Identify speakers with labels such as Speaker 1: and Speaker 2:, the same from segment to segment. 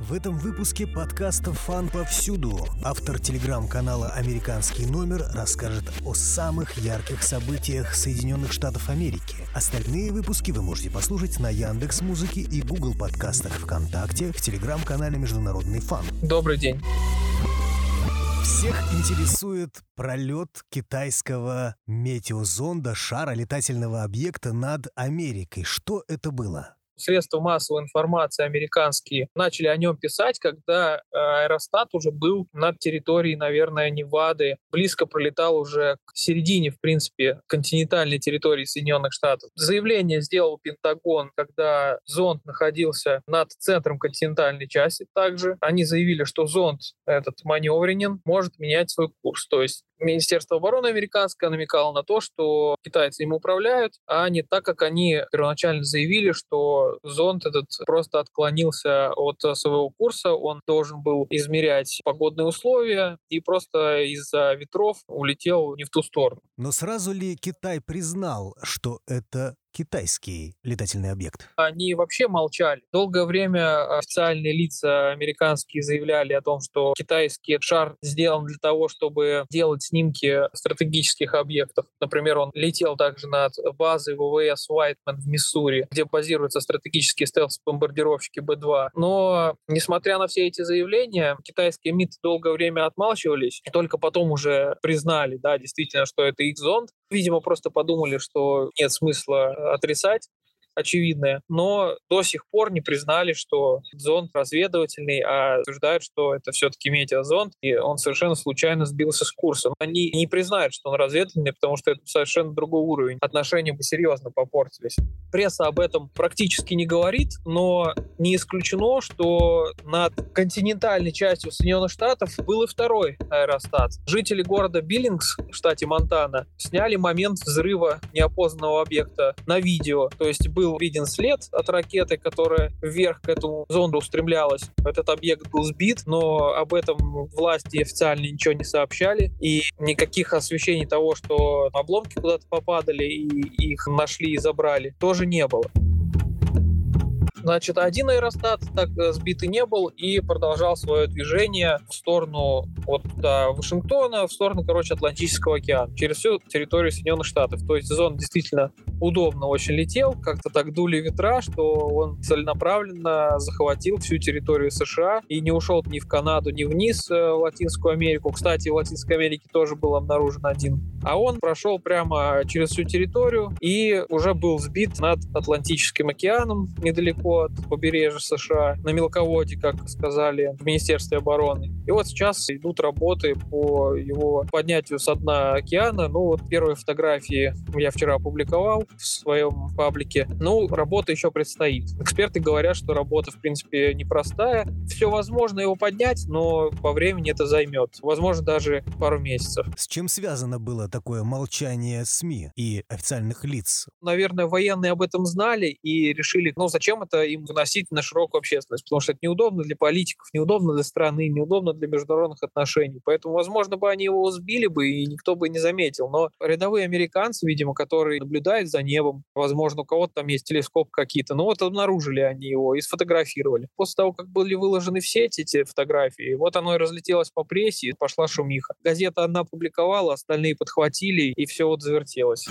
Speaker 1: В этом выпуске подкаста «Фан повсюду» автор телеграм-канала «Американский номер» расскажет о самых ярких событиях Соединенных Штатов Америки. Остальные выпуски вы можете послушать на Яндекс Музыке и Google подкастах ВКонтакте в телеграм-канале «Международный фан».
Speaker 2: Добрый день.
Speaker 1: Всех интересует пролет китайского метеозонда шара летательного объекта над Америкой. Что это было?
Speaker 2: Средства массовой информации американские начали о нем писать, когда э, аэростат уже был над территорией, наверное, Невады, близко пролетал уже к середине, в принципе, континентальной территории Соединенных Штатов. Заявление сделал Пентагон, когда зонд находился над центром континентальной части также. Они заявили, что зонд этот маневренен, может менять свой курс. То есть Министерство обороны американское намекало на то, что китайцы им управляют, а не так, как они первоначально заявили, что зонд этот просто отклонился от своего курса, он должен был измерять погодные условия и просто из-за ветров улетел не в ту сторону.
Speaker 1: Но сразу ли Китай признал, что это китайский летательный объект?
Speaker 2: Они вообще молчали. Долгое время официальные лица американские заявляли о том, что китайский шар сделан для того, чтобы делать снимки стратегических объектов. Например, он летел также над базой ВВС Уайтман в Миссури, где базируются стратегические стелс-бомбардировщики Б-2. Но, несмотря на все эти заявления, китайские МИД долгое время отмалчивались, и только потом уже признали, да, действительно, что это их зонд. Видимо, просто подумали, что нет смысла отрицать очевидное, но до сих пор не признали, что зонд разведывательный, а утверждают, что это все-таки метеозонд, и он совершенно случайно сбился с курса. Они не признают, что он разведывательный, потому что это совершенно другой уровень. Отношения бы серьезно попортились. Пресса об этом практически не говорит, но не исключено, что над континентальной частью Соединенных Штатов был и второй аэростат. Жители города Биллингс в штате Монтана сняли момент взрыва неопознанного объекта на видео. То есть был виден след от ракеты, которая вверх к этому зонду устремлялась. Этот объект был сбит, но об этом власти официально ничего не сообщали. И никаких освещений того, что обломки куда-то попадали и их нашли и забрали, тоже не было. Значит, один аэростат так э, сбитый не был и продолжал свое движение в сторону вот до Вашингтона, в сторону, короче, Атлантического океана, через всю территорию Соединенных Штатов. То есть зон действительно удобно очень летел, как-то так дули ветра, что он целенаправленно захватил всю территорию США и не ушел ни в Канаду, ни вниз э, в Латинскую Америку. Кстати, в Латинской Америке тоже был обнаружен один. А он прошел прямо через всю территорию и уже был сбит над Атлантическим океаном недалеко от побережья США на мелководье, как сказали в Министерстве обороны. И вот сейчас идут работы по его поднятию с дна океана. Ну вот первые фотографии я вчера опубликовал в своем паблике. Ну, работа еще предстоит. Эксперты говорят, что работа, в принципе, непростая. Все возможно его поднять, но по времени это займет. Возможно, даже пару месяцев.
Speaker 1: С чем связано было такое молчание СМИ и официальных лиц?
Speaker 2: Наверное, военные об этом знали и решили, ну, зачем это им выносить на широкую общественность, потому что это неудобно для политиков, неудобно для страны, неудобно для международных отношений. Поэтому, возможно, бы они его сбили бы, и никто бы не заметил. Но рядовые американцы, видимо, которые наблюдают за небом, возможно, у кого-то там есть телескоп какие-то, ну вот обнаружили они его и сфотографировали. После того, как были выложены все эти фотографии, вот оно и разлетелось по прессе, и пошла шумиха. Газета одна публиковала, остальные подхватили, и все вот завертелось.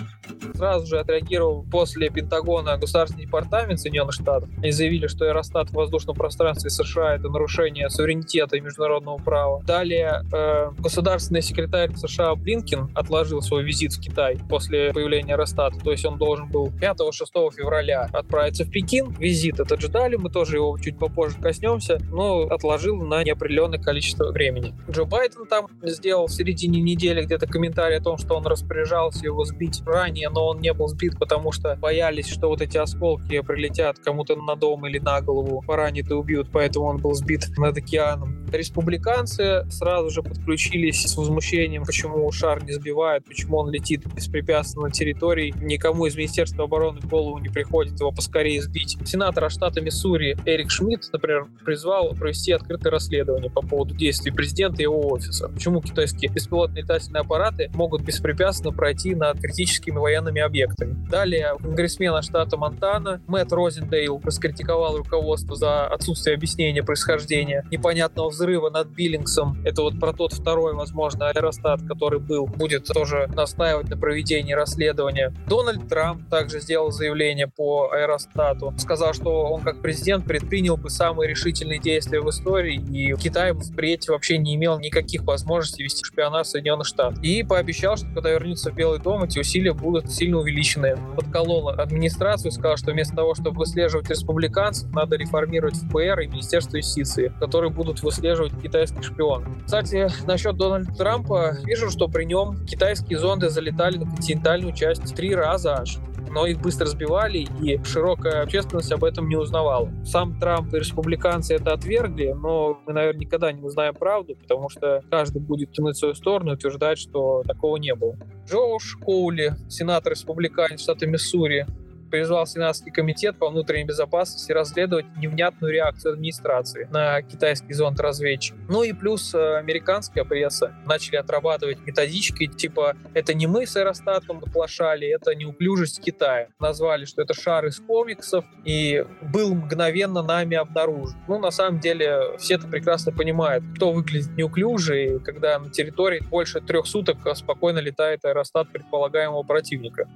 Speaker 2: Сразу же отреагировал после Пентагона Государственный департамент Соединенных Штатов и заявили, что аэростат в воздушном пространстве США — это нарушение суверенитета и международного права. Далее э, государственный секретарь США Блинкин отложил свой визит в Китай после появления аэростата, то есть он должен был 5-6 февраля отправиться в Пекин. Визит этот ждали, мы тоже его чуть попозже коснемся, но отложил на неопределенное количество времени. Джо Байден там сделал в середине недели где-то комментарий о том, что он распоряжался его сбить ранее, но он не был сбит, потому что боялись, что вот эти осколки прилетят кому-то дом или на голову, поранит и убьют, поэтому он был сбит над океаном. Республиканцы сразу же подключились с возмущением, почему шар не сбивает, почему он летит беспрепятственно на территории. Никому из Министерства обороны в голову не приходит его поскорее сбить. Сенатор штата Миссури Эрик Шмидт, например, призвал провести открытое расследование по поводу действий президента и его офиса. Почему китайские беспилотные летательные аппараты могут беспрепятственно пройти над критическими военными объектами. Далее конгрессмена штата Монтана Мэтт Розендейл раскритиковал руководство за отсутствие объяснения происхождения непонятного взрыва над Биллингсом. Это вот про тот второй, возможно, аэростат, который был, будет тоже настаивать на проведении расследования. Дональд Трамп также сделал заявление по аэростату. Сказал, что он как президент предпринял бы самые решительные действия в истории, и Китай впредь вообще не имел никаких возможностей вести шпионаж в Соединенных Штатах. И пообещал, что когда вернется в Белый дом, эти усилия будут сильно увеличены. Подколол администрацию, сказал, что вместо того, чтобы выслеживать республиканцев, надо реформировать ФБР и Министерство юстиции, которые будут выслеживать китайских шпионов. Кстати, насчет Дональда Трампа, вижу, что при нем китайские зонды залетали на континентальную часть три раза аж но их быстро сбивали, и широкая общественность об этом не узнавала. Сам Трамп и республиканцы это отвергли, но мы, наверное, никогда не узнаем правду, потому что каждый будет тянуть свою сторону и утверждать, что такого не было. Джоуш Коули, сенатор республиканец штата Миссури, призвал Сенатский комитет по внутренней безопасности расследовать невнятную реакцию администрации на китайский зонд-разведчик. Ну и плюс э, американская пресса начали отрабатывать методички, типа «это не мы с аэростатом оплошали, это неуклюжесть Китая». Назвали, что это шар из комиксов, и был мгновенно нами обнаружен. Ну, на самом деле, все это прекрасно понимают, кто выглядит неуклюже, когда на территории больше трех суток спокойно летает аэростат предполагаемого противника.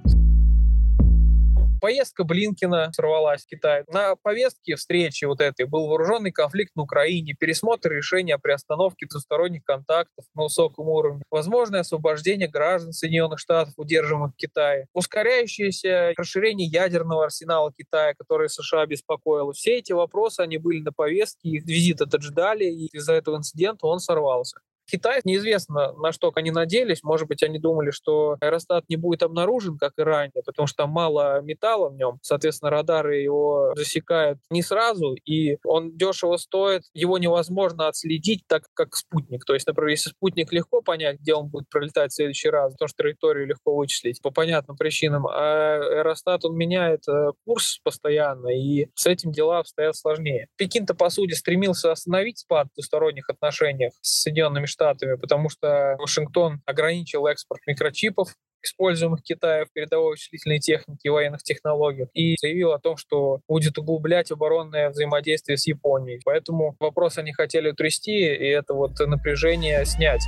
Speaker 2: Поездка Блинкина сорвалась в Китай. На повестке встречи вот этой был вооруженный конфликт на Украине, пересмотр решения о приостановке двусторонних контактов на высоком уровне, возможное освобождение граждан Соединенных Штатов, удерживаемых в Китае, ускоряющееся расширение ядерного арсенала Китая, который США беспокоило. Все эти вопросы, они были на повестке, их визит этот ждали, и из-за этого инцидента он сорвался. Китай неизвестно, на что они надеялись. Может быть, они думали, что аэростат не будет обнаружен, как и ранее, потому что там мало металла в нем. Соответственно, радары его засекают не сразу, и он дешево стоит. Его невозможно отследить так, как спутник. То есть, например, если спутник легко понять, где он будет пролетать в следующий раз, потому что траекторию легко вычислить по понятным причинам, а аэростат, он меняет э, курс постоянно, и с этим дела обстоят сложнее. Пекин-то, по сути, стремился остановить спад в двусторонних отношениях с Соединенными Штатами, потому что Вашингтон ограничил экспорт микрочипов, используемых Китаем в передовой вычислительной технике и военных технологиях, и заявил о том, что будет углублять оборонное взаимодействие с Японией. Поэтому вопрос они хотели утрясти, и это вот напряжение снять.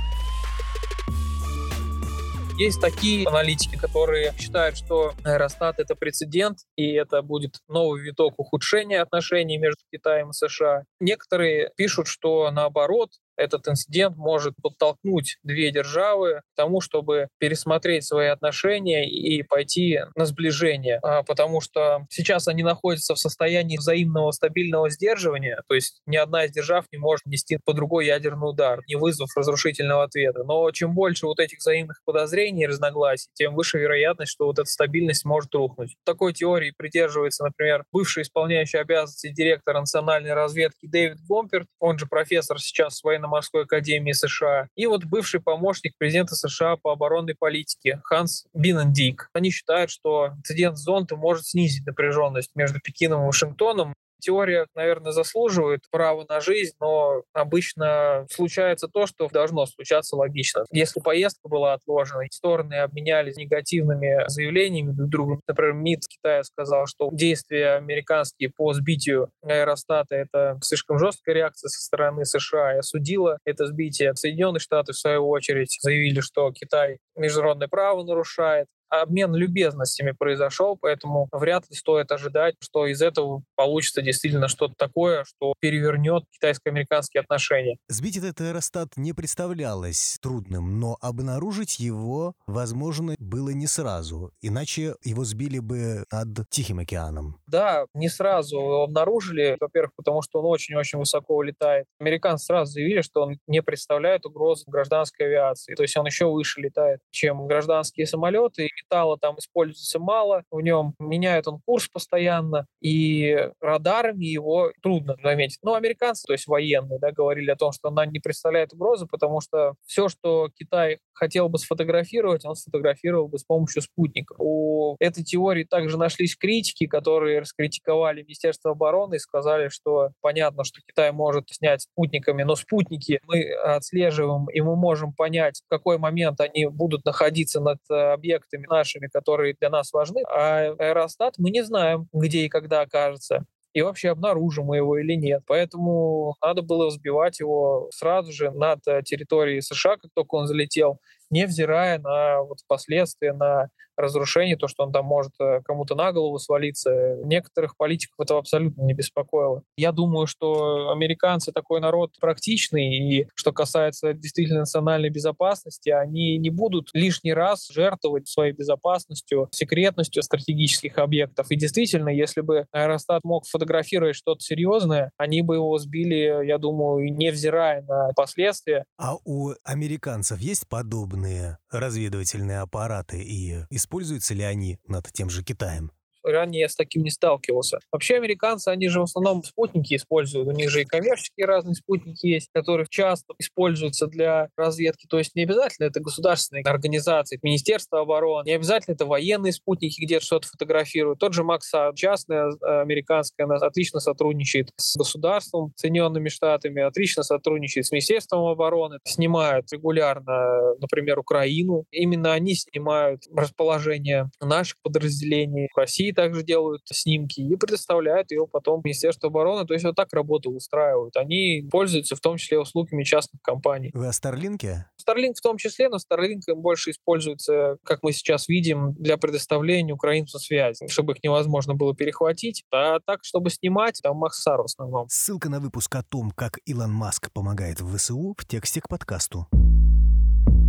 Speaker 2: Есть такие аналитики, которые считают, что аэростат — это прецедент, и это будет новый виток ухудшения отношений между Китаем и США. Некоторые пишут, что наоборот, этот инцидент может подтолкнуть две державы к тому, чтобы пересмотреть свои отношения и пойти на сближение, а, потому что сейчас они находятся в состоянии взаимного стабильного сдерживания, то есть ни одна из держав не может нести по другой ядерный удар, не вызвав разрушительного ответа. Но чем больше вот этих взаимных подозрений и разногласий, тем выше вероятность, что вот эта стабильность может рухнуть. Такой теории придерживается, например, бывший исполняющий обязанности директора национальной разведки Дэвид Гомперт, он же профессор сейчас военно военно-морской академии США, и вот бывший помощник президента США по оборонной политике Ханс Биннендик. Они считают, что инцидент зонта может снизить напряженность между Пекином и Вашингтоном, теория, наверное, заслуживает права на жизнь, но обычно случается то, что должно случаться логично. Если поездка была отложена, стороны обменялись негативными заявлениями друг другу. Например, МИД Китая сказал, что действия американские по сбитию аэростата — это слишком жесткая реакция со стороны США и осудила это сбитие. Соединенные Штаты, в свою очередь, заявили, что Китай международное право нарушает обмен любезностями произошел, поэтому вряд ли стоит ожидать, что из этого получится действительно что-то такое, что перевернет китайско-американские отношения.
Speaker 1: Сбить этот аэростат не представлялось трудным, но обнаружить его, возможно, было не сразу, иначе его сбили бы над Тихим океаном.
Speaker 2: Да, не сразу его обнаружили, во-первых, потому что он очень-очень высоко улетает. Американцы сразу заявили, что он не представляет угрозы гражданской авиации, то есть он еще выше летает, чем гражданские самолеты, металла там используется мало, в нем меняет он курс постоянно, и радарами его трудно заметить. Ну, американцы, то есть военные, да, говорили о том, что она не представляет угрозы, потому что все, что Китай хотел бы сфотографировать, он сфотографировал бы с помощью спутника. У этой теории также нашлись критики, которые раскритиковали Министерство обороны и сказали, что понятно, что Китай может снять спутниками, но спутники мы отслеживаем, и мы можем понять, в какой момент они будут находиться над э, объектами нашими, которые для нас важны, а аэростат мы не знаем, где и когда окажется и вообще обнаружим мы его или нет. Поэтому надо было взбивать его сразу же над э, территорией США, как только он залетел, невзирая на вот последствия, на разрушение, то, что он там может э, кому-то на голову свалиться. Некоторых политиков это абсолютно не беспокоило. Я думаю, что американцы такой народ практичный, и что касается действительно национальной безопасности, они не будут лишний раз жертвовать своей безопасностью, секретностью стратегических объектов. И действительно, если бы Аэростат мог фотографировать что-то серьезное, они бы его сбили, я думаю, невзирая на последствия.
Speaker 1: А у американцев есть подобные разведывательные аппараты и используются ли они над тем же Китаем?
Speaker 2: Ранее я с таким не сталкивался. Вообще американцы, они же в основном спутники используют. У них же и коммерческие разные спутники есть, которые часто используются для разведки. То есть не обязательно это государственные организации, Министерство обороны, не обязательно это военные спутники где-то что-то фотографируют. Тот же Макса, частная э, американская, она отлично сотрудничает с государством, Соединенными Штатами, отлично сотрудничает с Министерством обороны, снимают регулярно, например, Украину. Именно они снимают расположение наших подразделений в России, также делают снимки и предоставляют ее потом Министерству обороны. То есть вот так работу устраивают. Они пользуются в том числе услугами частных компаний.
Speaker 1: Вы о Старлинке?
Speaker 2: Starlink в том числе, но Starlink больше используется, как мы сейчас видим, для предоставления украинцам связи, чтобы их невозможно было перехватить. А так, чтобы снимать, там Махсар в основном.
Speaker 1: Ссылка на выпуск о том, как Илон Маск помогает в ВСУ в тексте к подкасту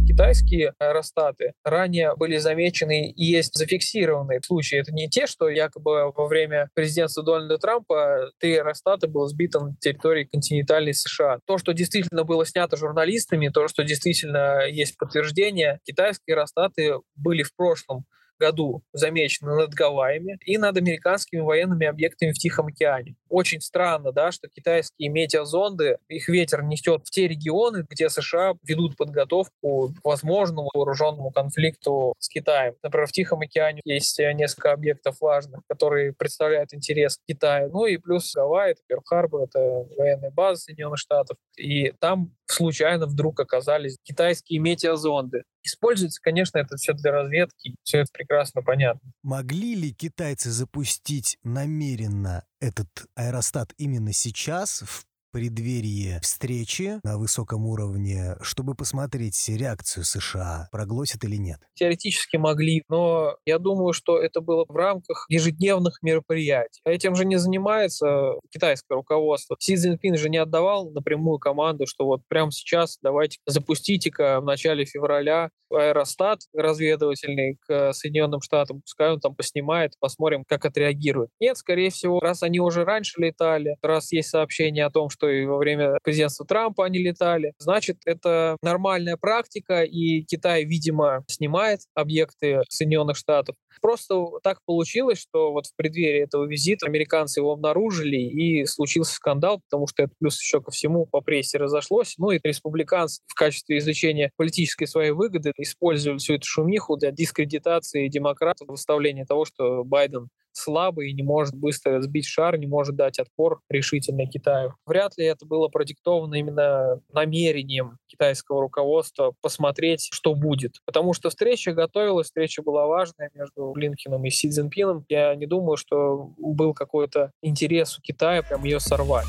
Speaker 2: китайские аэростаты ранее были замечены и есть зафиксированные случаи. Это не те, что якобы во время президентства Дональда Трампа три аэростата было сбито на территории континентальной США. То, что действительно было снято журналистами, то, что действительно есть подтверждение, китайские аэростаты были в прошлом году замечены над Гавайями и над американскими военными объектами в Тихом океане. Очень странно, да, что китайские метеозонды, их ветер несет в те регионы, где США ведут подготовку к возможному вооруженному конфликту с Китаем. Например, в Тихом океане есть несколько объектов важных, которые представляют интерес Китаю. Ну и плюс Гавайи, это Перл-Харбор, это военная база Соединенных Штатов. И там случайно вдруг оказались китайские метеозонды. Используется, конечно, это все для разведки, все это прекрасно понятно.
Speaker 1: Могли ли китайцы запустить намеренно этот аэростат именно сейчас, в преддверии встречи на высоком уровне, чтобы посмотреть реакцию США, проглотит или нет?
Speaker 2: Теоретически могли, но я думаю, что это было в рамках ежедневных мероприятий. А этим же не занимается китайское руководство. Си Цзиньпин же не отдавал напрямую команду, что вот прямо сейчас давайте запустите-ка в начале февраля аэростат разведывательный к Соединенным Штатам, пускай он там поснимает, посмотрим, как отреагирует. Нет, скорее всего, раз они уже раньше летали, раз есть сообщение о том, что что и во время президентства Трампа они летали. Значит, это нормальная практика, и Китай, видимо, снимает объекты Соединенных Штатов. Просто так получилось, что вот в преддверии этого визита американцы его обнаружили, и случился скандал, потому что это плюс еще ко всему по прессе разошлось. Ну и республиканцы в качестве извлечения политической своей выгоды использовали всю эту шумиху для дискредитации демократов, выставления того, что Байден слабый и не может быстро сбить шар, не может дать отпор решительно Китаю. Вряд ли это было продиктовано именно намерением китайского руководства посмотреть, что будет. Потому что встреча готовилась, встреча была важная между Блинкиным и Си Цзиньпином. Я не думаю, что был какой-то интерес у Китая прям ее сорвать.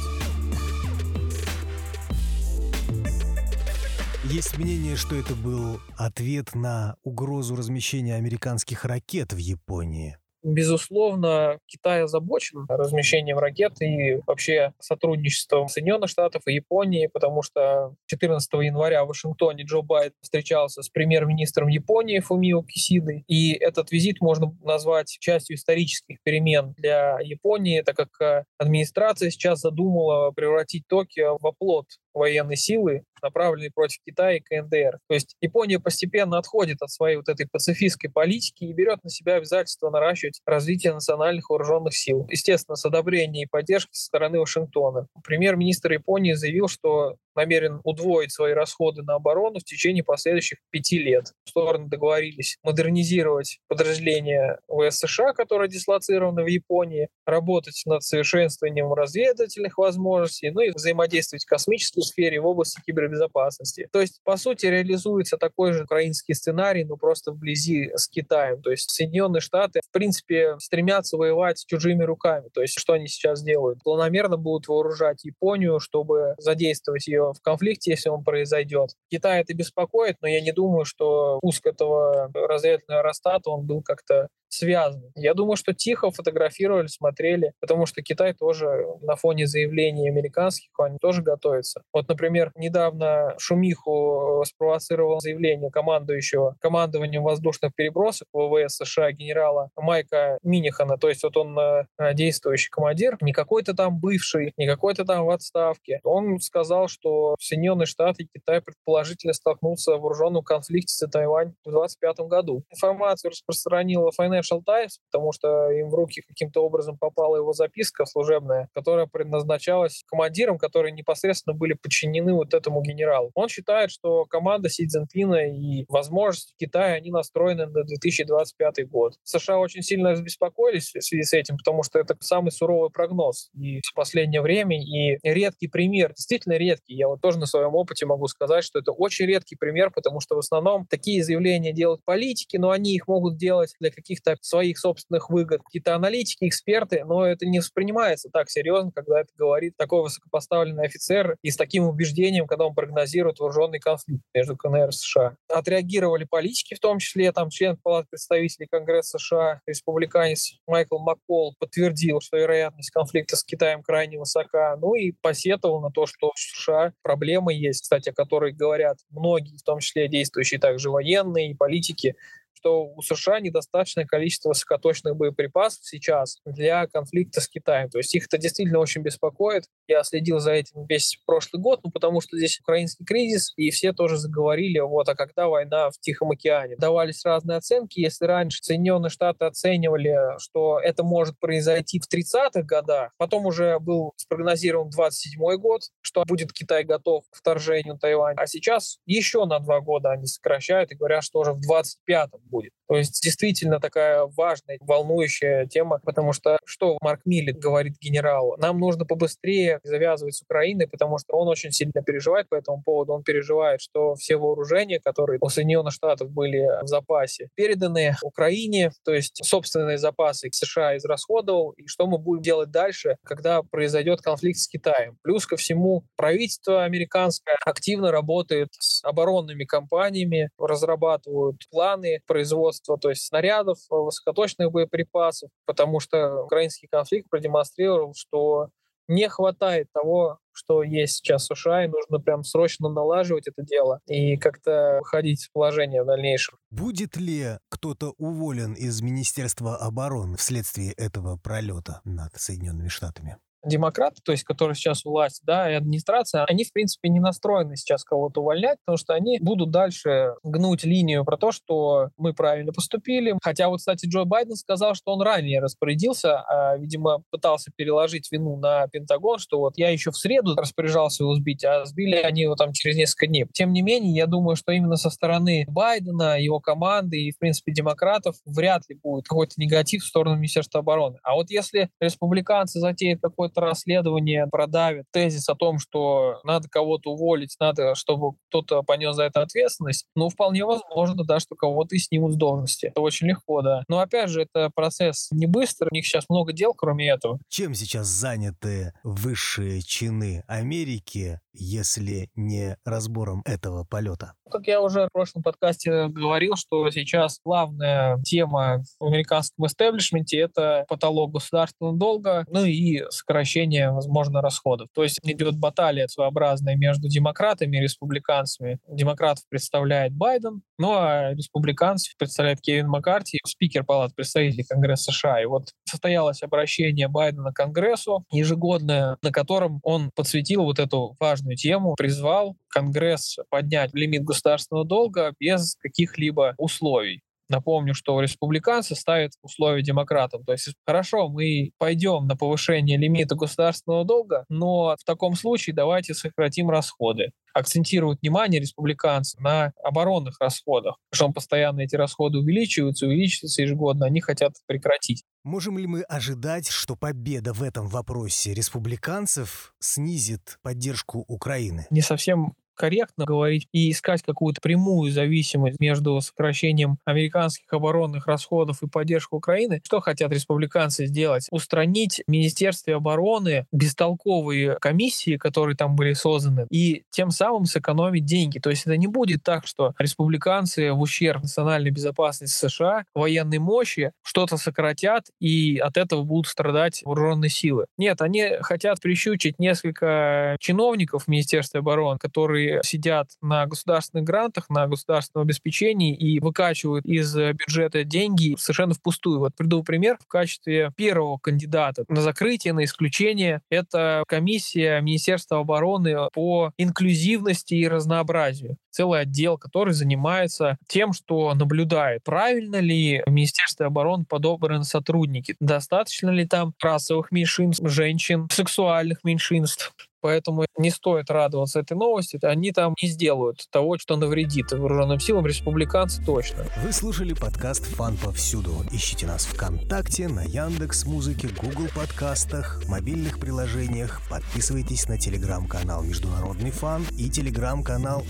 Speaker 1: Есть мнение, что это был ответ на угрозу размещения американских ракет в Японии.
Speaker 2: Безусловно, Китай озабочен размещением ракет и вообще сотрудничеством Соединенных Штатов и Японии, потому что 14 января в Вашингтоне Джо Байден встречался с премьер-министром Японии Фумио Кисидой, и этот визит можно назвать частью исторических перемен для Японии, так как э, администрация сейчас задумала превратить Токио в оплот военной силы, направленные против Китая и КНДР. То есть Япония постепенно отходит от своей вот этой пацифистской политики и берет на себя обязательство наращивать развитие национальных вооруженных сил. Естественно, с одобрения и поддержки со стороны Вашингтона. Премьер-министр Японии заявил, что намерен удвоить свои расходы на оборону в течение последующих пяти лет. Стороны договорились модернизировать подразделения ВС США, которые дислоцированы в Японии, работать над совершенствованием разведывательных возможностей, ну и взаимодействовать в космической сфере в области кибербезопасности. То есть, по сути, реализуется такой же украинский сценарий, но просто вблизи с Китаем. То есть Соединенные Штаты, в принципе, стремятся воевать чужими руками. То есть что они сейчас делают? Планомерно будут вооружать Японию, чтобы задействовать ее в конфликте, если он произойдет. Китай это беспокоит, но я не думаю, что пуск этого разведывательного аэростата, он был как-то связаны. Я думаю, что тихо фотографировали, смотрели, потому что Китай тоже на фоне заявлений американских, они тоже готовятся. Вот, например, недавно шумиху спровоцировал заявление командующего командованием воздушных перебросок ВВС США генерала Майка Минихана, то есть вот он э, действующий командир, не какой-то там бывший, не какой-то там в отставке. Он сказал, что Соединенные Штаты и Китай предположительно столкнутся в вооруженном конфликте с Тайвань в 2025 году. Информацию распространила Financial Financial Times, потому что им в руки каким-то образом попала его записка служебная, которая предназначалась командирам, которые непосредственно были подчинены вот этому генералу. Он считает, что команда Си Цзиньпина и возможности Китая, они настроены на 2025 год. США очень сильно беспокоились в связи с этим, потому что это самый суровый прогноз и в последнее время, и редкий пример, действительно редкий. Я вот тоже на своем опыте могу сказать, что это очень редкий пример, потому что в основном такие заявления делают политики, но они их могут делать для каких-то каких-то своих собственных выгод, какие-то аналитики, эксперты, но это не воспринимается так серьезно, когда это говорит такой высокопоставленный офицер и с таким убеждением, когда он прогнозирует вооруженный конфликт между КНР и США. Отреагировали политики, в том числе там член Палаты представителей Конгресса США, республиканец Майкл Маккол подтвердил, что вероятность конфликта с Китаем крайне высока, ну и посетовал на то, что в США проблемы есть, кстати, о которой говорят многие, в том числе действующие также военные и политики, что у США недостаточное количество высокоточных боеприпасов сейчас для конфликта с Китаем. То есть их это действительно очень беспокоит. Я следил за этим весь прошлый год, ну, потому что здесь украинский кризис, и все тоже заговорили, вот, а когда война в Тихом океане. Давались разные оценки. Если раньше Соединенные Штаты оценивали, что это может произойти в 30-х годах, потом уже был спрогнозирован 27-й год, что будет Китай готов к вторжению Тайваня. А сейчас еще на два года они сокращают и говорят, что уже в 25-м будет. То есть действительно такая важная, волнующая тема, потому что что Марк Милли говорит генералу? Нам нужно побыстрее завязывать с Украиной, потому что он очень сильно переживает по этому поводу. Он переживает, что все вооружения, которые у Соединенных Штатов были в запасе, переданы Украине, то есть собственные запасы США израсходовал, и что мы будем делать дальше, когда произойдет конфликт с Китаем. Плюс ко всему, правительство американское активно работает с оборонными компаниями, разрабатывают планы производства, то есть снарядов, э, высокоточных боеприпасов, потому что украинский конфликт продемонстрировал, что не хватает того, что есть сейчас в США, и нужно прям срочно налаживать это дело и как-то выходить из положения в дальнейшем.
Speaker 1: Будет ли кто-то уволен из Министерства обороны вследствие этого пролета над Соединенными Штатами?
Speaker 2: Демократы, то есть которые сейчас власть, да, и администрация, они, в принципе, не настроены сейчас кого-то увольнять, потому что они будут дальше гнуть линию про то, что мы правильно поступили. Хотя вот, кстати, Джо Байден сказал, что он ранее распорядился, а, видимо, пытался переложить вину на Пентагон, что вот я еще в среду распоряжался его сбить, а сбили они его там через несколько дней. Тем не менее, я думаю, что именно со стороны Байдена, его команды и, в принципе, демократов вряд ли будет какой-то негатив в сторону Министерства обороны. А вот если республиканцы затеют какой какое-то расследование продавит тезис о том, что надо кого-то уволить, надо, чтобы кто-то понес за это ответственность, ну, вполне возможно, да, что кого-то и снимут с должности. Это очень легко, да. Но, опять же, это процесс не быстрый, у них сейчас много дел, кроме этого.
Speaker 1: Чем сейчас заняты высшие чины Америки, если не разбором этого полета?
Speaker 2: Как я уже в прошлом подкасте говорил, что сейчас главная тема в американском истеблишменте — это потолок государственного долга, ну и сокращение, возможно, расходов. То есть идет баталия своеобразная между демократами и республиканцами. Демократов представляет Байден, ну а республиканцев представляет Кевин Маккарти, спикер Палаты представителей Конгресса США. И вот состоялось обращение Байдена к Конгрессу ежегодное, на котором он подсветил вот эту важную тему, призвал Конгресс поднять лимит государственного долга без каких-либо условий. Напомню, что республиканцы ставят условия демократам. То есть, хорошо, мы пойдем на повышение лимита государственного долга, но в таком случае давайте сократим расходы акцентируют внимание республиканцы на оборонных расходах, что постоянно эти расходы увеличиваются, увеличиваются ежегодно, они хотят прекратить.
Speaker 1: Можем ли мы ожидать, что победа в этом вопросе республиканцев снизит поддержку Украины?
Speaker 2: Не совсем корректно говорить и искать какую-то прямую зависимость между сокращением американских оборонных расходов и поддержкой Украины. Что хотят республиканцы сделать? Устранить в Министерстве обороны бестолковые комиссии, которые там были созданы, и тем самым сэкономить деньги. То есть это не будет так, что республиканцы в ущерб национальной безопасности США, военной мощи что-то сократят, и от этого будут страдать вооруженные силы. Нет, они хотят прищучить несколько чиновников в Министерстве обороны, которые сидят на государственных грантах, на государственном обеспечении и выкачивают из бюджета деньги совершенно впустую. Вот приду пример. В качестве первого кандидата на закрытие, на исключение, это комиссия Министерства обороны по инклюзивности и разнообразию целый отдел, который занимается тем, что наблюдает, правильно ли в Министерстве обороны подобраны сотрудники, достаточно ли там расовых меньшинств, женщин, сексуальных меньшинств. Поэтому не стоит радоваться этой новости. Они там не сделают того, что навредит вооруженным силам. Республиканцы точно.
Speaker 1: Вы слушали подкаст «Фан повсюду». Ищите нас ВКонтакте, на Яндекс Музыке, Google подкастах, мобильных приложениях. Подписывайтесь на телеграм-канал «Международный фан» и телеграм-канал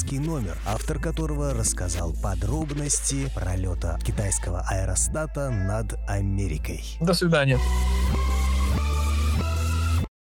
Speaker 1: «Американский номер», автор которого рассказал подробности пролета китайского аэростата над Америкой.
Speaker 2: До свидания.